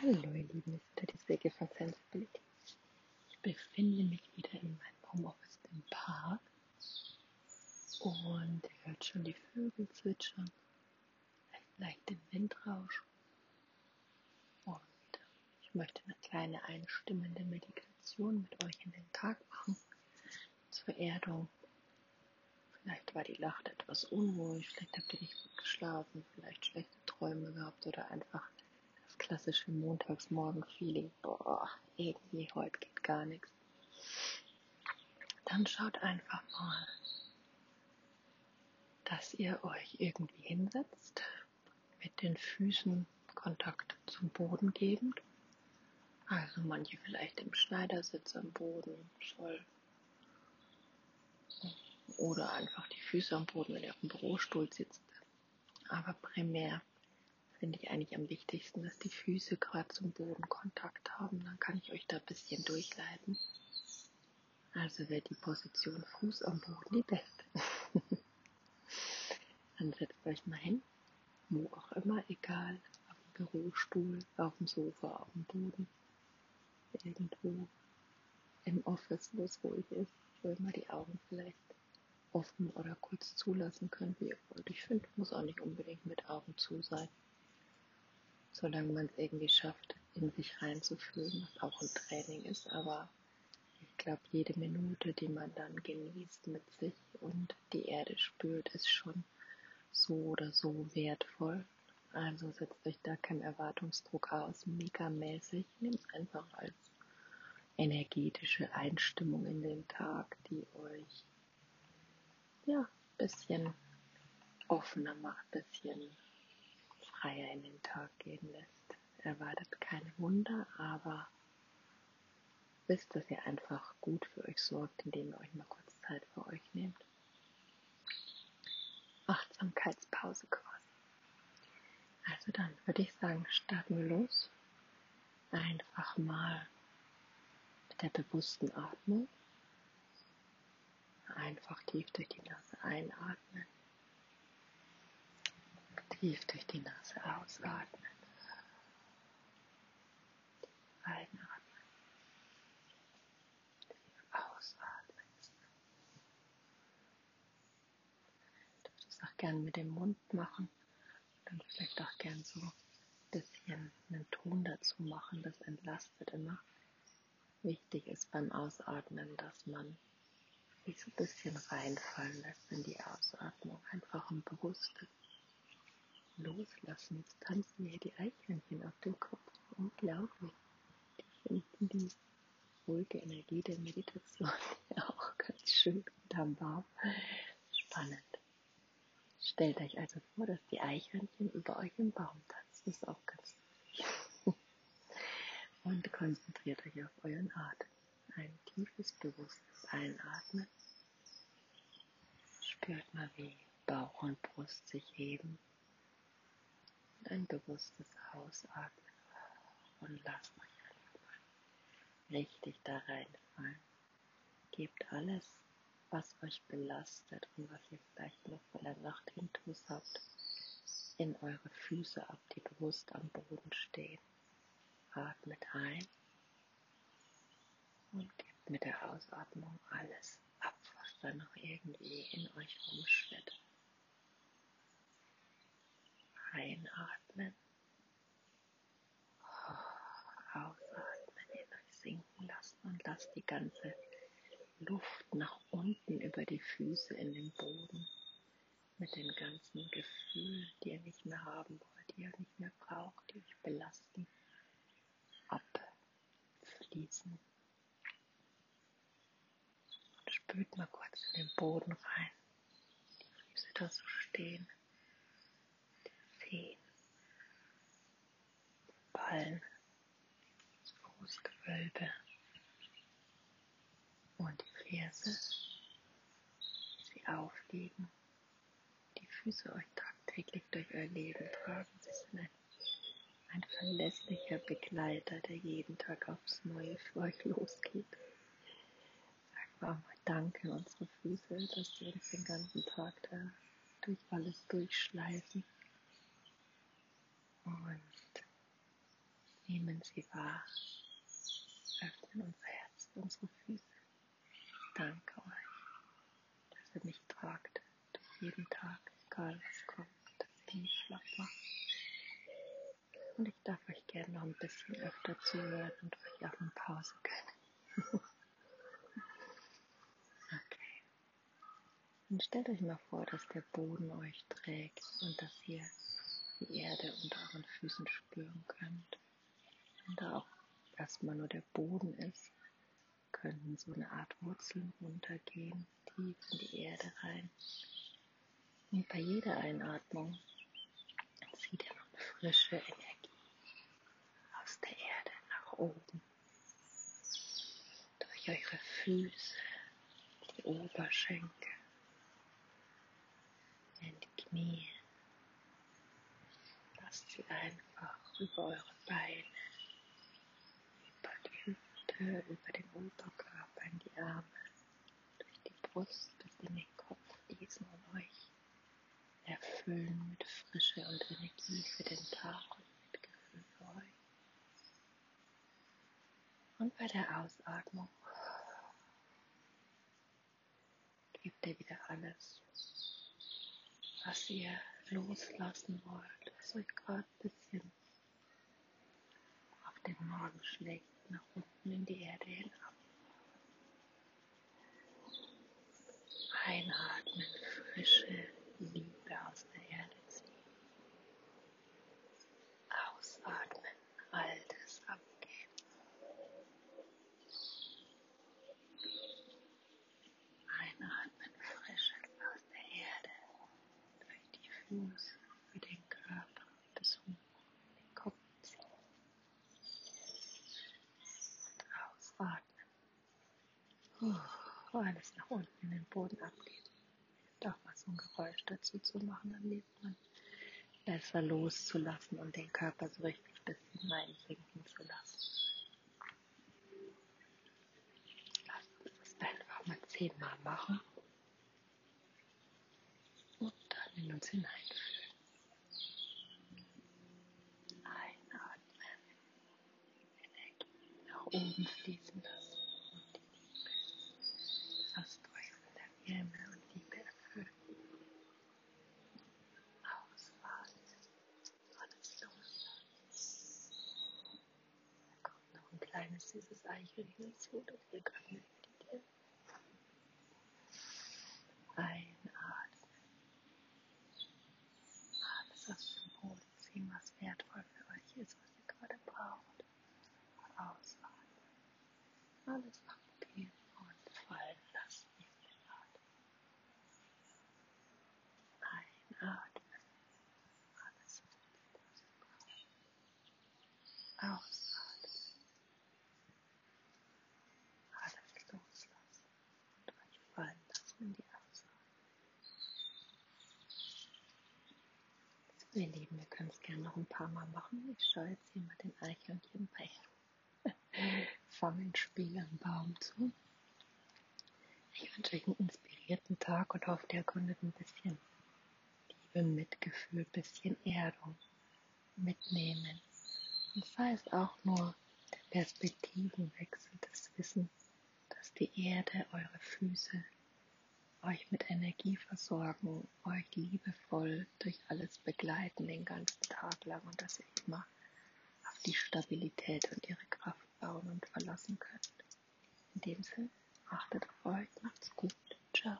Hallo ihr Lieben, es ist die Säge von Sensibility. Ich befinde mich wieder in meinem Homeoffice im Park. Und ihr hört schon die Vögel zwitschern, vielleicht leicht den Windrausch. Und ich möchte eine kleine einstimmende Meditation mit euch in den Tag machen. Zur Erdung. Vielleicht war die Nacht etwas unruhig, vielleicht habt ihr nicht gut geschlafen, vielleicht schlechte Träume gehabt oder einfach klassische Montagsmorgen-Feeling, boah, irgendwie heute geht gar nichts. Dann schaut einfach mal, dass ihr euch irgendwie hinsetzt, mit den Füßen Kontakt zum Boden gebend. Also manche vielleicht im Schneidersitz am Boden, voll. Oder einfach die Füße am Boden, wenn ihr auf dem Bürostuhl sitzt. Aber primär finde ich eigentlich am wichtigsten, dass die Füße gerade zum Boden Kontakt haben. Dann kann ich euch da ein bisschen durchleiten. Also wäre die Position Fuß am Boden die beste. Dann setzt euch mal hin, wo auch immer, egal, auf dem Bürostuhl, auf dem Sofa, auf dem Boden, irgendwo im Office, wo es ruhig ist, wo ihr mal die Augen vielleicht offen oder kurz zulassen könnt, wie ihr wollt. Ich finde, muss auch nicht unbedingt mit Augen zu sein solange man es irgendwie schafft, in sich reinzufühlen, was auch ein Training ist. Aber ich glaube, jede Minute, die man dann genießt mit sich und die Erde spürt, ist schon so oder so wertvoll. Also setzt euch da keinen Erwartungsdruck aus, megamäßig. Nehmt einfach als energetische Einstimmung in den Tag, die euch ja bisschen offener macht, bisschen freier in den Tag gehen lässt. Erwartet keine Wunder, aber wisst, dass ihr einfach gut für euch sorgt, indem ihr euch mal kurz Zeit für euch nehmt. Achtsamkeitspause quasi. Also dann würde ich sagen, starten wir los. Einfach mal mit der bewussten Atmung. Einfach tief durch die Nase einatmen tief durch die Nase ausatmen. Einatmen. Ausatmen. Du würdest auch gerne mit dem Mund machen. Dann vielleicht auch gern so ein bisschen einen Ton dazu machen. Das entlastet immer. Wichtig ist beim Ausatmen, dass man sich so ein bisschen reinfallen lässt in die Ausatmung. Einfach ein bewusstes loslassen. Jetzt tanzen hier die Eichhörnchen auf dem Kopf. Unglaublich. Die finden die ruhige Energie der Meditation ja auch ganz schön unterm Baum. Spannend. Stellt euch also vor, dass die Eichhörnchen über euch im Baum tanzen. Das ist auch ganz wichtig. Und konzentriert euch auf euren Atem. Ein tiefes, bewusstes Einatmen. Spürt mal, wie Bauch und Brust sich heben ein bewusstes Ausatmen und lasst euch einfach richtig da reinfallen. Gebt alles, was euch belastet und was ihr vielleicht noch von der Nacht hintus habt, in eure Füße ab, die bewusst am Boden stehen. Atmet ein und gebt mit der Ausatmung alles ab, was da noch irgendwie in euch rumschwirrt einatmen, ausatmen, in euch sinken lassen und lasst die ganze Luft nach unten über die Füße in den Boden mit den ganzen Gefühlen, die ihr nicht mehr haben wollt, die ihr nicht mehr braucht, die euch belasten, abfließen. Und spürt mal kurz in den Boden rein, die Füße da so stehen. Zehen, Ballen, das Fußgewölbe und die Ferse, sie aufliegen, die Füße euch tagtäglich durch euer Leben tragen. Sie sind ein, ein verlässlicher Begleiter, der jeden Tag aufs Neue für euch losgeht. Auch mal Danke, unsere Füße, dass sie uns den ganzen Tag da durch alles durchschleifen. Und Nehmen Sie wahr. Öffnen unser Herz, unsere Füße. Danke euch, dass ihr mich tragt durch jeden Tag, egal was kommt, dass ihr mich schlapp macht. Und ich darf euch gerne noch ein bisschen öfter zuhören und euch auch eine Pause gönnen. okay. Und stellt euch mal vor, dass der Boden euch trägt und dass ihr die Erde unter euren Füßen spüren könnt. Und da auch erstmal nur der Boden ist, können so eine Art Wurzeln runtergehen, tief in die Erde rein. Und bei jeder Einatmung zieht ihr noch frische Energie aus der Erde nach oben. Durch eure Füße, die Oberschenkel, in die Knie. Lasst sie einfach über eure Beine Hüfte, über den Oberkörper in die Arme, durch die Brust bis in den Kopf fließen und euch erfüllen mit Frische und Energie für den Tag und Mitgefühl für euch. Und bei der Ausatmung gebt ihr wieder alles, was ihr loslassen wollt, was euch gerade ein bisschen auf den Magen schlägt nach unten in die Erde hinab. Einatmen, frische Liebe aus der Erde ziehen. Ausatmen, Altes abgeben. Einatmen, frisches aus der Erde Füße, über den Körper bis hoch. Oh, alles nach unten in den Boden abgeht. Doch mal so ein Geräusch dazu zu machen, dann lebt man besser loszulassen und den Körper so richtig ein bisschen reinsinken zu lassen. Lass uns das einfach mal zehnmal machen und dann in uns hineinfühlen. Einatmen, Energie nach oben fließen lassen. Wärme und Liebe erfüllen. Ausatmen, alles loslassen. Da kommt noch ein kleines süßes Eichhörnchen hinzu, das ihr gerade meditiert. Einatmen. Alles aus dem Boden ziehen, was wertvoll für euch ist, was ihr gerade braucht. Ausatmen. Alles abgeben und fallen lassen. Atmen. Alles Ausatmen. Alles loslassen und euch fallen lassen in die Ausatmung. Ihr Lieben, wir können es gerne noch ein paar Mal machen. Ich schaue jetzt hier mal den Eichhörnchen bei Fangenspiel am Baum zu. Ich wünsche euch einen inspirierten Tag und hoffe, ihr konntet ein bisschen Liebe, Mitgefühl, bisschen Erdung mitnehmen. Und sei es auch nur der Perspektivenwechsel, das Wissen, dass die Erde, eure Füße euch mit Energie versorgen, euch liebevoll durch alles begleiten den ganzen Tag lang und dass ihr immer auf die Stabilität und ihre Kraft bauen und verlassen könnt. In dem Sinne, achtet auf euch, macht's gut, ciao.